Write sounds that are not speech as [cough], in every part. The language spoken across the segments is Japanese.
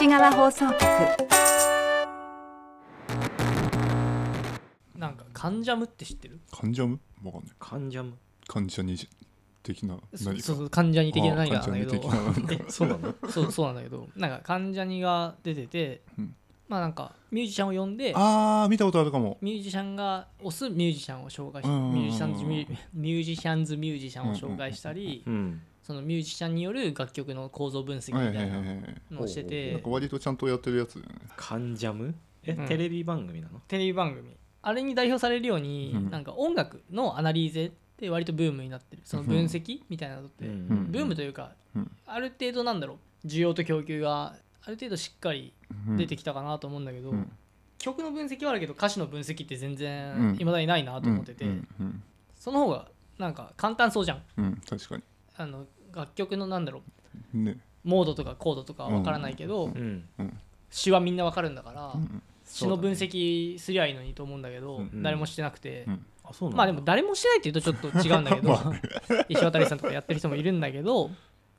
西側放送局なんかカンジャムって知ってる？カンジャム？わかんない。カンジャム。カンジャニ的な何か？そうそう関ジャニ的な何かなんだけど。関ジャニ的な。[laughs] 何かそうなの？そうそうなんだけど。なんか関ジャニが出てて、うんまあなんかミュージシャンを呼んであー見たことあるかも。ミュージシャンが推すミュージシャンを紹介しミュージシャンズミュミュージシャンズミュージシャンを紹介したりうんそのミュージシャンによる楽曲の構造分析みたいなのをしてなんてか割とちゃんとやってるやつだよね。カンジャム？え、うん。テレビ番組なの？テレビ番組。あれに代表されるように、うん。なんか音楽のアナリーゼって割とブームになってる。その分析みたいなのって、ん。ブームというか、うん。ある程度なんだろう。需要と供給がある程度しっかり出てききたかなと思うんだけど、うん。曲の分析はあるけど歌詞の分析って全うん。然いまだにないなと思ってて、うん。うん。その方がなんか簡単そうじゃん。うん。うん確かあの楽曲のなんだろうにね。モードとかコードとかは分からないけど、うん。詩はみんな分かるんだから、うん。詩の分析すりゃいいのにと思うんだけど、うん。誰もしてなくて、まあでも誰もしてないっていうとちょっと違うんだけど [laughs] 石渡さんとかやってる人もいるんだけど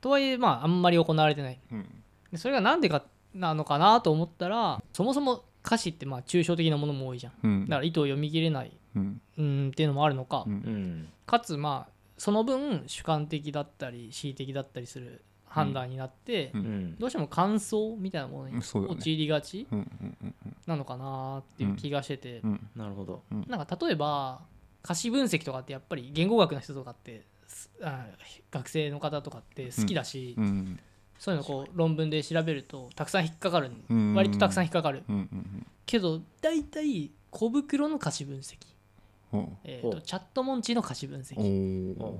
とはいえまああんまり行われてない。うんでそれがなんでかなのかなと思ったらそもそも歌詞ってまあ抽象的なものも多いじゃん。うん。だから意図を読み切れないうん。うんっていうのもあるのか、うん。うん。かつまあその分主観的だったり恣意的だったりする判断になって、うん。うん。どうしても感想みたいなものに陥りがちなのかなっていう気がしてて、うん。なるほど。なんか例えば歌詞分析とかってやっぱり言語学の人とかって学生の方とかって好きだし、うんそういうのこう論文で調べるとたくさん引っかかる、うん。割とたくさん引っかかる。うんうんけど大体小袋の歌詞分析、うんえとチャットモンチの歌詞分お析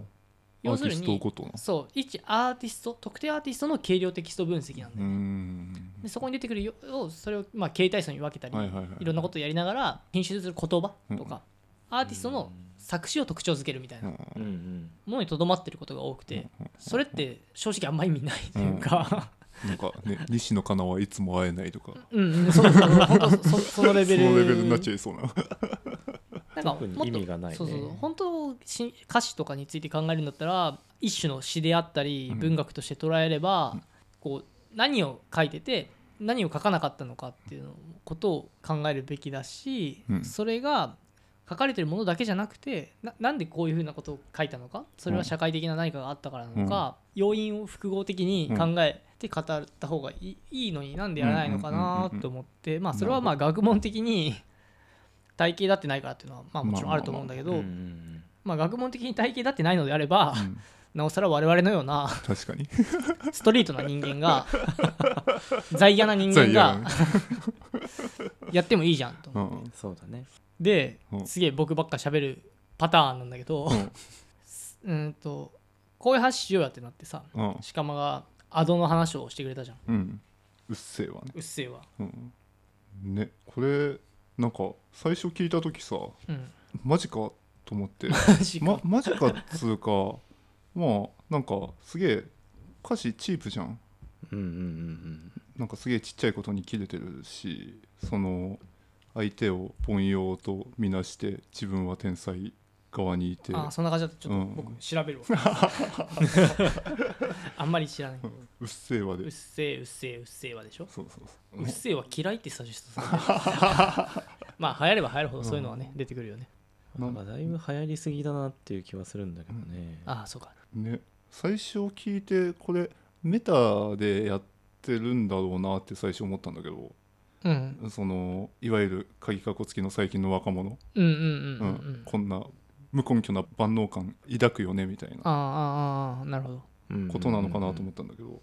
要するにそう一アーティスト特定アーティストの軽量テキスト分析なんだうよね、ん。でそこに出てくるよそれをまあ形態層に分けたり、はいはいはい。いろんなことをやりながら編集する言葉とか、アーティストの作詞を特徴づけるみたいなうん。うんうんものにとどまってることが多くてそれって正直あんま意味ないというか、なんかね [laughs] 西野カナはいつも会えないとか。うんうん、そうそう [laughs] そのレベル。そのレベルになっちゃいそうな。なんか特にもっと意味がないね。そうそう本当し歌詞とかについて考えるんだったら一種の詩であったりうん。文学として捉えれば、こう何を書いてて何を書かなかったのかっていうのことを考えるべきだし、うん。それが書かれてるものだけじゃなくてななんでこういうふうなことを書いたのか？それは社会的な何かがあったからなのか、要因を複合的に考えて語った方がいいいいのになんでやらないのかな？と思って。まあそれはまあ学問的に体系だってないからっていうのはまあもちろんあると思うんだけど、うんうんまあ、学問的に体系だってないのであれば、うん。なおさら我々のような確かに。ストリートな人間が [laughs] 在野な人間がなやってもいいじゃんと。うん。そうだねでうん。すげえ僕ばっか喋るパターンなんだけど、うん。[laughs] うんとこういう話しようやってなってさうん。鹿間がアドの話をしてくれたじゃん。うん。うっせぇわね。うっせぇわ。うん。ねこれなんか最初聞いた時さうん、マジかと思って。[laughs] マジか。まマジかっつうかまあなんかすげえ歌詞チープじゃん。うんうんうんなんかすげえちっちゃいことに切れてるしその相手を凡庸とみなして自分は天才側にいて。あそんな感じだった。ちょっうん。と僕調べるわ、[laughs] あんまり知らない、うん。うっせぇわで。うっせぇうっせぇうっせぇわでしょ？そうそうそう。うっせぇは嫌いってサジェストさまあ流行れば流行るほどそういうのはね、出てくるよね。なんかだいぶ流行りすぎだなっていう気はするんだけどね。ああそうか。ね。最初聞いてこれメタでやってるんだろうなって最初思ったんだけどうん。そのいわゆる鍵かっこつきの最近の若者、こんな無根拠な万能感抱くよねみたいな。ああああああなるほど。ことなのかなと思ったんだけど、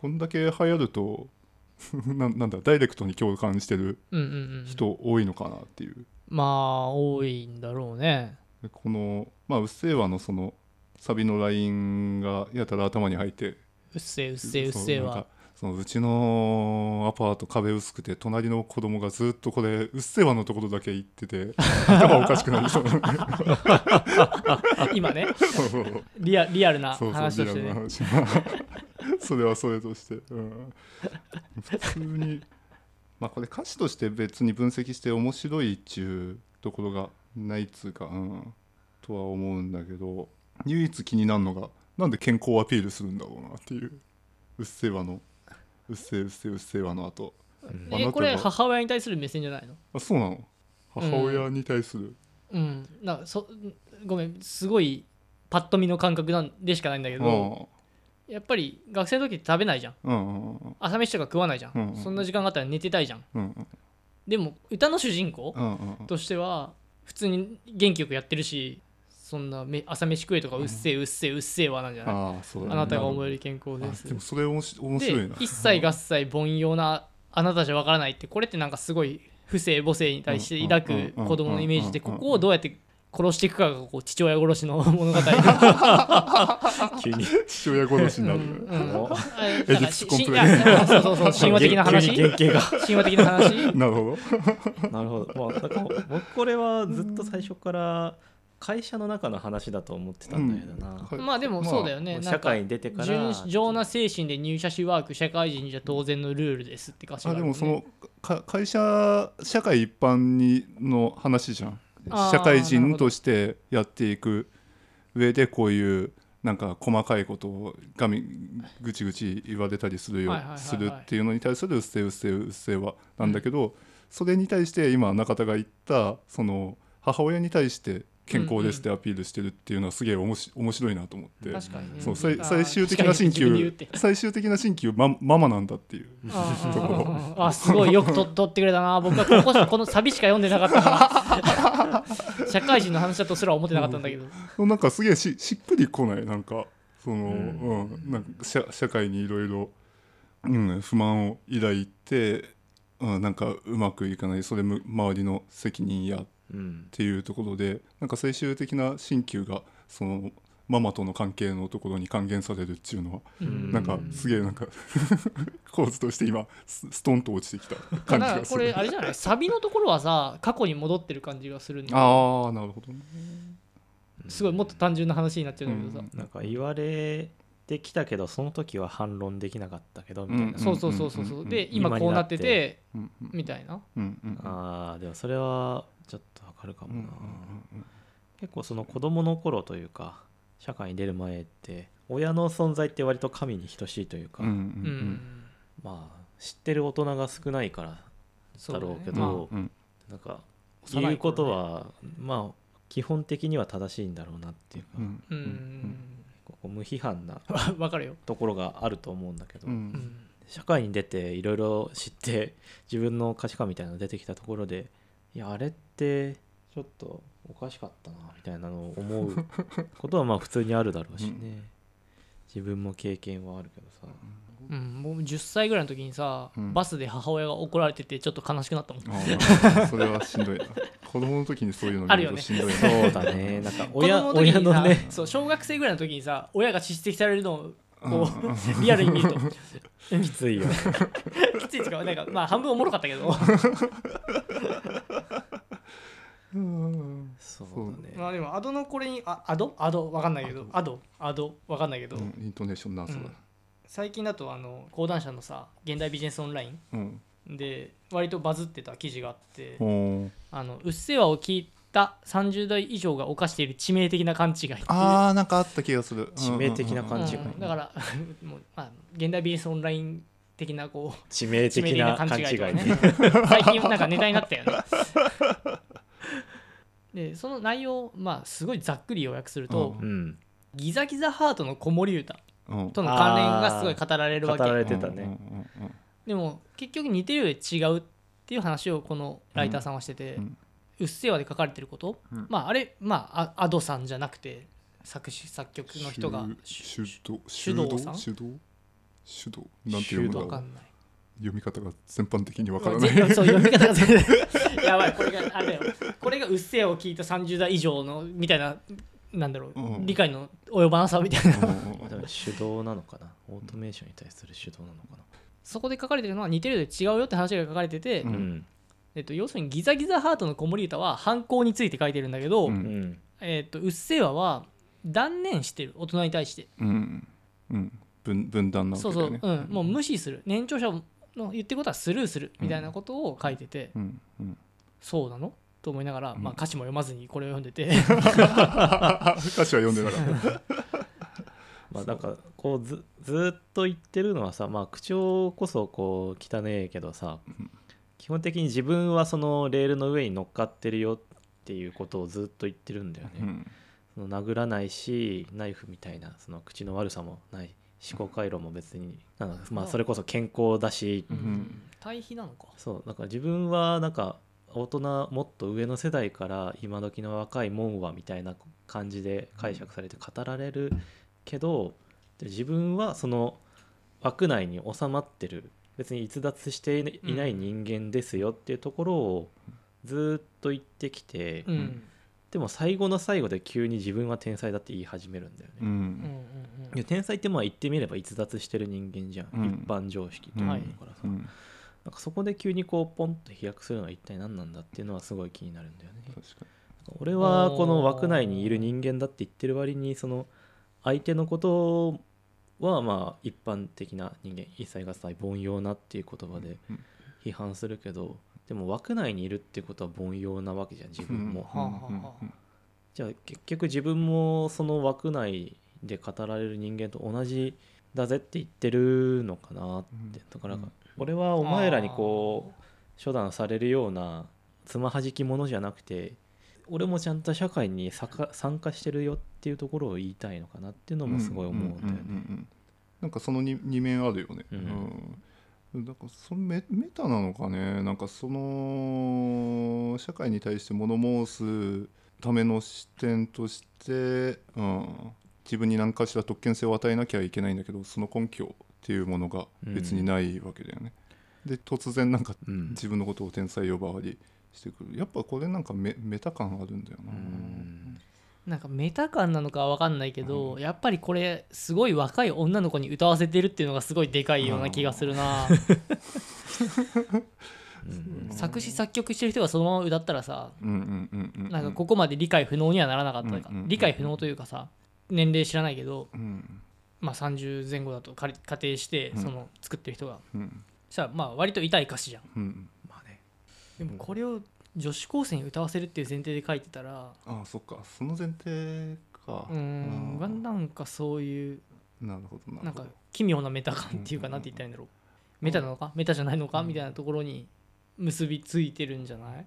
こんだけ流行ると [laughs] ななんだダイレクトに共感してるうんうんうん人多いのかなっていう。まあ多いんだろうね。でこの「まあ、うっせぇわ」のそのサビのラインがやたら頭に入ってうっせぇうっせぇうっせぇはそのうちのアパート壁薄くて隣の子供がずっとこれうっせぇわのところだけ行ってて [laughs] 頭おかしくなりそう。今ね。リアリアルな話としてね。話。[laughs] それはそれとして、うん、普通にまあこれ歌詞として別に分析して面白いっちゅうところがないっつうか、うん、とは思うんだけど唯一気になるのがなんで健康をアピールするんだろうなっていううっせぇわのうっせえうっせえうっせえわの後。うん。えこれ母親に対する目線じゃないの？あそうなの。母親に対する、うん。なんかそごめん。すごいパッと見の感覚なんでしかないんだけうどん。やっぱり学生の時って食べないじゃん。うんうんうん朝飯とか食わないじゃん、うんうんそんな時間があったら寝てたいじゃん。うんうんでも歌の主人公うんうん。としては普通に元気よくやってるしそんなめ朝飯食えとかうっせえうっせえうっせえはなんじゃない、ああそうだね。あなたが思える健康です。あでもそれ面白面白いな。で一切合切凡庸なあなたじゃわからないってこれってなんかすごい不正母性に対して抱く子供のイメージでここをどうやって殺していくかがこう父親殺しの物語急に父親殺しになる、うんうんエディプスコンプレいやそうそうそう神話的な話神話的な話なるほがなるほどまあなんか僕これはずっと最初から会社の中の話だと思ってたんだけどな、どまあでもそうだよね、なんか社会に出てから純情な精神で入社しワーク社会人じゃ当然のルールですって歌詞があね。でもそのか会社社会一般にの話じゃん。社会人としてやっていく上でこういうなんか細かいことをがみぐちぐち言われたりするよするっていうのに対する「うっせえうっせえうっせえは」なんだけど、それに対して今中田が言ったその母親に対して健康ですってアピールしてるっていうのはすげえおもし面白いなと思って。確かにね。そう最最終的な新旧最終的な新旧マママなんだっていう。ところ。あすごいよくと撮ってくれたな。僕はここ [laughs] このサビしか読んでなかった [laughs] 社会人の話だとすら思ってなかったんだけど。なんかすげえししっくりこない。なんかその、ううん。なんか社社会にいろいろうん不満を抱いて、うん、なんかうまくいかない。それむ周りの責任やっうん。ていうところでなんか最終的な新旧がそのママとの関係のところに還元されるっていうのはうん。なんかすげえなんか [laughs] 構図として今スストンと落ちてきた感じだからがする。これあれじゃない？サビのところはさ過去に戻ってる感じがするんだああなるほどね。すごいもっと単純な話になっちゃうんだけどさ、なんか言われてきたけどその時は反論できなかったけどみたいな、うん。そうそうそうそうそう。うんで今こうなっててうんうんみたいな。うんうんああでもそれはちょっとわかるかもな、うんうん結構その子供の頃というか社会に出る前って親の存在って割と神に等しいというか、うんうんうん、うん。まあ知ってる大人が少ないからだろうけどまあうんなんか言うことは、まあ基本的には正しいんだろうなっていうか、うんうん、こう無批判な [laughs] わかるよ、ところがあると思うんだけど、ううん。ん、社会に出ていろいろ知って自分の価値観みたいなのが出てきたところでいやあれってちょっとおかしかったなみたいなのを思う [laughs] ことはまあ普通にあるだろうし。ね、うん。自分も経験はあるけどさ。うん、もう10歳ぐらいの時にさ、うん。バスで母親が怒られててちょっと悲しくなったもん。それはしんどいな。[laughs] 子供の時にそういうの見るとしんどいな。そうだね。なんか [laughs] 親の親のね。そう小学生ぐらいの時にさ親が叱責されるのをうん。こうリアルに見ると。きついよね。きついですかなんかまあ半分おもろかったけどうんそうだね。まあでもアドのこれにあアド？アド？わかんないけど。アド。アド？わかんないけど、うんイントネーションなそれうん最近だとあの講談社のさ現代ビジネスオンライうん。ンで割とバズってた記事があっておー。あのうっせぇわを聞いた30代以上が犯している致命的な勘違いっていうあーなんかあった気がする。致命的な感勘違いうん。だから [laughs] もう、まあ、現代ビジネスオンライン的なこう致命的な勘違いとかね。最近なんかネタになったよね [laughs] でその内容まあすごいざっくり要約すると、ううん。ギザギザハートの子守歌うん。との関連がすごい語られるわ語らけれてたね。うんうんでも結局似てるより違うっていう話をこのライターさんはしてて、ううんっせぇわで書かれてること、うん。まああれまああアドさんじゃなくて作詞作曲の人が主導主導さん？主導主導なんて読むんだろう。わかんない読み方が全般的にわからない。そう読み方が全然 [laughs] やばいこれがあれだよ。これがうっせぇわを聞いた30代以上のみたいななんだろう、うん。理解の及ばなさみたいな。うん。手動なのかな？オートメーションに対する手動なのかな？そこで書かれてるのは似てるより違うよって話が書かれてて、うん。うんえっと、要するにギザギザハートの子守歌は犯行について書いてるんだけど、ううん。んえっと、うっせぇわは断念してる大人に対して。うん。うん。分分断なわけそうそう、だよねうん、もう無視する。年長者の言ってることはスルーするみたいなことを書いてて、うん。うん。そうなの？と思いながら、まあ、歌詞も読まずにこれを読んでて。[laughs] 歌詞は読んでなかった。[laughs] まあなんかこうずずーっと言ってるのはさまあ口調こそこう汚ねえけどさうん。基本的に自分はそのレールの上に乗っかってるよっていうことをずっと言ってるんだよね、うん。その殴らないしナイフみたいなその口の悪さもない思考回路も別にまあそれこそ健康だし。うん。うん対比なのか。そう。だから自分はなんか大人もっと上の世代から今時の若いもんはみたいな感じで解釈されて語られるけどで自分はその枠内に収まってる。別に逸脱していない人間ですよっていうところをずっと言ってきて、うんでも最後の最後で急に自分は天才だって言い始めるんだよね。うん。うんうんいや天才ってまあ言ってみれば逸脱してる人間じゃん、うん。一般常識とうんかだからさ、うん。なんかそこで急にこうポンと飛躍するのは一体何なんだっていうのはすごい気になるんだよね。確か俺はこの枠内にいる人間だって言ってる割にその相手のことはまあ一般的な人間一切合切凡庸なっていう言葉でうん。批判するけどでも枠内にいるってことは凡庸なわけじゃん自分も、はあはあはあ。じゃあ結局自分もその枠内で語られる人間と同じだぜって言ってるのかなって。だからうん。俺はお前らにこう処断されるようなつまはじきものじゃなくて俺もちゃんと社会に参加してるよっていうところを言いたいのかなっていうのもすごい思うんだよね。ねなんかその 2, 二面あるよね、うん。うんだからそのメメタなのかね。なんかその社会に対して物申すための視点として、うん、自分に何かしら特権性を与えなきゃいけないんだけどその根拠っていうものが別にないわけだよね。で突然なんかうん。自分のことを天才呼ばわりしてくる。やっぱこれなんかメメタ感あるんだよな。うんなんかメタ感なのかは分かんないけど、やっぱりこれすごい若い女の子に歌わせてるっていうのがすごいでかいような気がするな、うん。作詞作曲してる人がそのまま歌ったらさうんうんうんうんうん。なんかここまで理解不能にはならなかったか、うんうんうん理解不能というかさ年齢知らないけど、うん。まあ、30前後だと仮仮定してうん。その作ってる人が、うん。そしたらまあ割と痛い歌詞じゃん。うん。まあね。でもこれを女子高生に歌わせるっていう前提で書いてたらああそっか。その前提か。うーんなんかそういうなるほどななんか奇妙なメタ感っていうかなんて言ったらいいんだろう。メタなのか？メタじゃないのか？みたいなところに結びついてるんじゃない？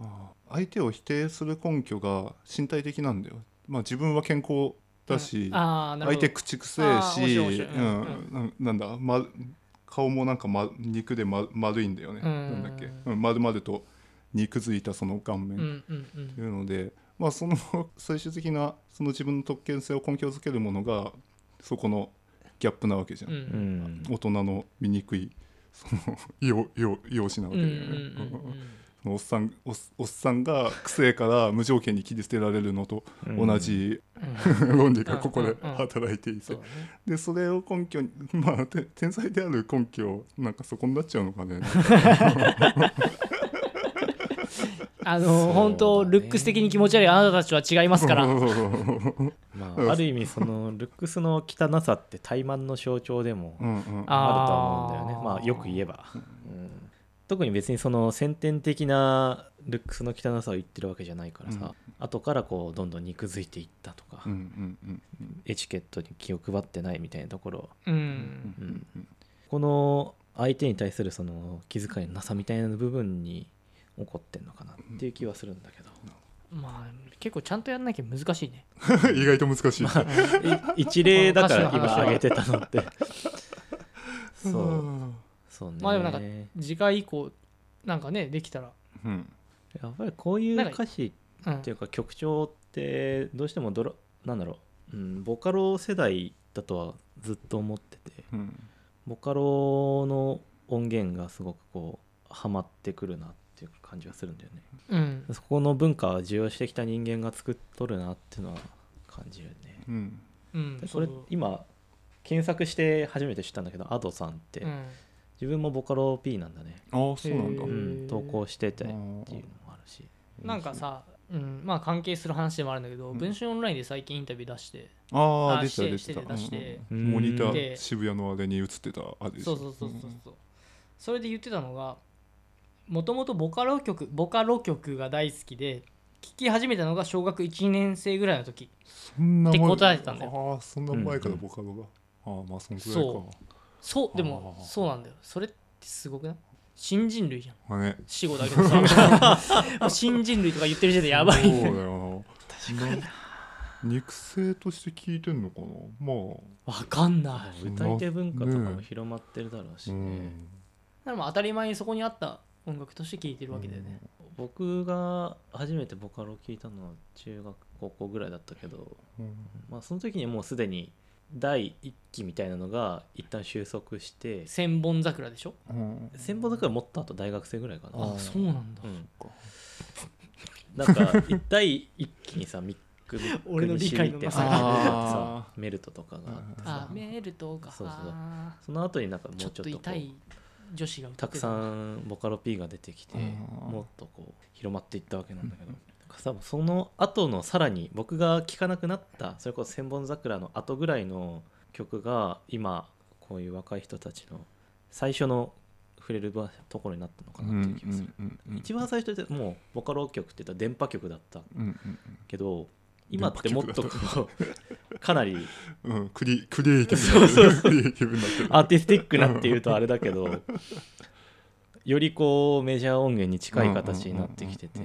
ああ。相手を否定する根拠が身体的なんだよ。まあ自分は健康だし、うん。相手口くせえし、うん。なんなんだ、ま、顔もなんか、ま、肉で、ま、丸いんだよね、うん。なんだっけ、うん、丸々と肉づいたその顔面。うんうんうん。というので、まあその [laughs] 最終的なその自分の特権性を根拠づけるものがそこのギャップなわけじゃん、うん。うん大人の醜いその容容容姿なわうんけだよね、うんうんそのおっさんおっおっさんがくせえから無条件に切り捨てられるのと同じうん。論理がここで働いていて。でそれを根拠にまあて天才である根拠なんかそこになっちゃうのかね [laughs] あそうだね。の本当ルックス的に気持ち悪いあなたたちは違いますから。[laughs] まあ、ある意味そのルックスの汚さって怠慢の象徴でもうんうん。ああると思うんだよね。まあよく言えば、うん。特に別にその先天的なルックスの汚さを言ってるわけじゃないからさ、後からこうどんどん肉づいていったとか、うんうんうんうん。エチケットに気を配ってないみたいなところ。うんうん。うん。この相手に対するその気遣いのなさみたいな部分に起こってんのかなっていう気はするんだけど、まあ結構ちゃんとやんなきゃ難しいね。[laughs] 意外と難しい、[laughs] い一例だから今挙げてたのって。そ [laughs] ううん。そう。ね。まあでもなんか次回以降なんかねできたら。うん。やっぱりこういうなんか歌詞うんっていうか曲調ってどうしてもドラなんだろう、うん、ボカロ世代だとはずっと思ってて。うん。ボカロの音源がすごくこうハマってくるなっていう感じがするんだよね。うん。そこの文化を受容してきた人間が作っとるなっていうのは感じるね。うん。うん。そう。今検索して初めて知ったんだけど Ado さんってうん。自分もボカロ P なんだね、ああそうなんだ。へうーん、投稿しててっていうのもあるし。なんかさ、うん、まあ関係する話でもあるんだけど、うん。文春オンラインで最近インタビュー出して、あああ出てた出しててた出して。うん。うん。モニタでー渋谷のあれに映ってたあれでしょ。そうそうそうそうそう、それで言ってたのがもともとボカロ曲ボカロ曲が大好きで聞き始めたのが小学1年生ぐらいの時そんな前って答えてたんだああそんな前からうんボカロが、ああまあそんくらいそかそうでもそうなんだよ。それってすごくない？新人類じゃん。まあね。死後だけどさ。[laughs] 新人類とか言ってる時点でやばい。そうだよな。な。肉声として聞いてんのかな？まあ。わかんない。歌い手文化とかもね広まってるだろうしうね、ん。でも当たり前にそこにあった音楽として聴いてるわけだよね、僕が初めてボカロを聴いたのは中学高校ぐらいだったけど、うん。まあ、その時にもうすでに第一期みたいなのが一旦収束して千本桜でしょ？うん。千本桜もっとあと大学生ぐらいかな。ああそうなんだ。うん。か。なんか第一期にさ [laughs] ミックミック俺の理解のってなささメルトとかがあってあさメールとか。そうそうあその後になんかもうーちょっと痛い女子が歌たくさってたんボカロ P が出てきてあーもっとこう広まっていったわけなんだけど、なんかさその後のさらに僕が聴かなくなったそれこそ「千本桜」の後ぐらいの曲が今こういう若い人たちの最初の触れる場ところになったのかなっていう気がする、一番最初ってもうボカロ曲って言ったら電波曲だったうんうん。けど今ってもっとこうかなりうんうんクリクリエイティブ。になってるクリエイティブになってる。アーティスティックなっていうとあれだけどよりこうメジャー音源に近い形になってきてて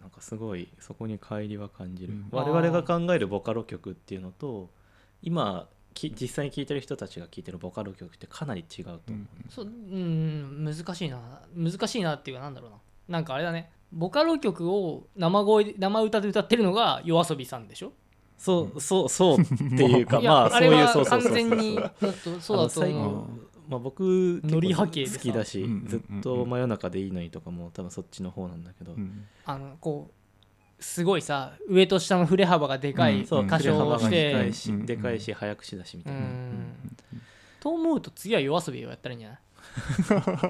なんかすごいそこに乖離は感じる、うん。我々が考えるボカロ曲っていうのと今き実際に聴いてる人たちが聴いてるボカロ曲ってかなり違うと思う、うんそううん。難しいな。難しいなっていうかなんだろうな。なんかあれだねボカロ曲を生声で生歌で歌ってるのが夜遊びさんでしょ？そうそうそうっていうか [laughs] まあそういうそうそうそうそう。だと思まあ、僕ノリ好きだし、ずっと真夜中でいいのにとかも多分そっちの方なんだけど、うん。あのこうすごいさ上と下の振れ幅がでかいうん。そう歌唱をして。でかいし早口だしみうたいな、ん。と思うと次は夜遊びをやったらいいんじゃない？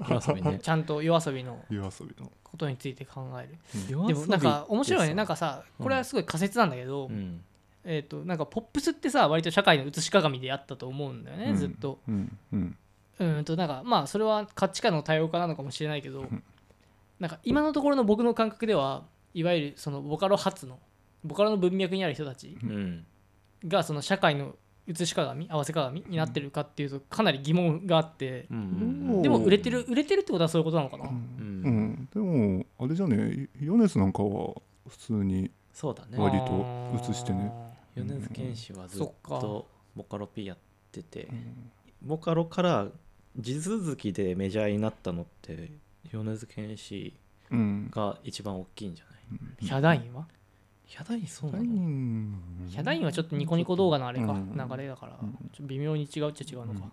夜遊びね。[laughs] ちゃんと夜遊びの夜遊びの。ことについて考える。うん。でもなんか面白いね。なんかさこれはすごい仮説なんだけど、うん。えー、となんかポップスってさ割と社会の映し鏡であったと思うんだよね、うん。ずっと。うん。うん。うんとなんかまあそれは価値観の多様化なのかもしれないけど、ん。なんか今のところの僕の感覚ではいわゆるそのボカロ発のボカロの文脈にある人たちうん。がその社会の映し鏡合わせ鏡になってるかっていうとかなり疑問があって。う、ん。でも売れてる売れてるってことはそういうことなのかな、うん。うん。でもあれじゃねヨネスなんかは普通にそうだね。割と映してね。米津玄師はずっとボカロ P やっててうんボカロから地続きでメジャーになったのって。米津玄師うん。が一番大きいんじゃないヒャダインはヒャダインそうなうのんヒャダインはちょっとニコニコ動画のあれか、うん。流れだから、うん。ちょっと微妙に違うっちゃ違うのか、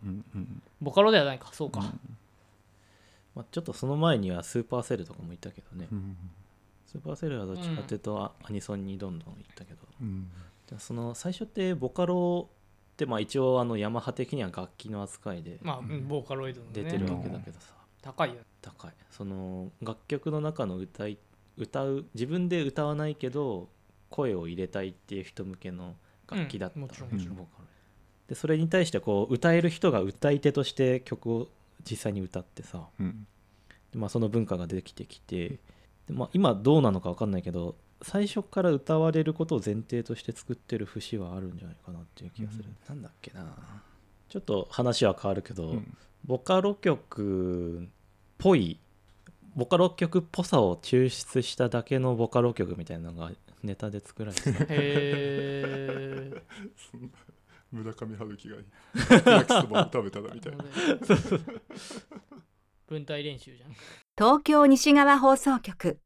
ボカロではないか。そうか、まあ、ちょっとその前にはスーパーセルとかもいたけどね。うん。スーパーセルはどっちかっていうとあアニソンにどんどん行ったけど。うん。でその最初ってボカロってまあ一応あのヤマハ的には楽器の扱いでまあ、うんボーカロイドの、ね、出てるわけだけどさ、高いよね。高い。その楽曲の中の歌い歌う自分で歌わないけど声を入れたいっていう人向けの楽器だった、うんもちろんもちろん。ボカロでそれに対してこう歌える人が歌い手として曲を実際に歌ってさうん。で、まあ、その文化ができてきてで、まあ、今どうなのか分かんないけど最初から歌われることを前提として作ってる節はあるんじゃないかなっていう気がする、なんだっけな。ちょっと話は変わるけど、うん。ボカロ曲っぽいボカロ曲っぽさを抽出しただけのボカロ曲みたいなのがネタで作られてた。へえ村上春樹が焼きそばを食べたらみたいな。[laughs] [laughs] 文体練習じゃん。東京西側放送局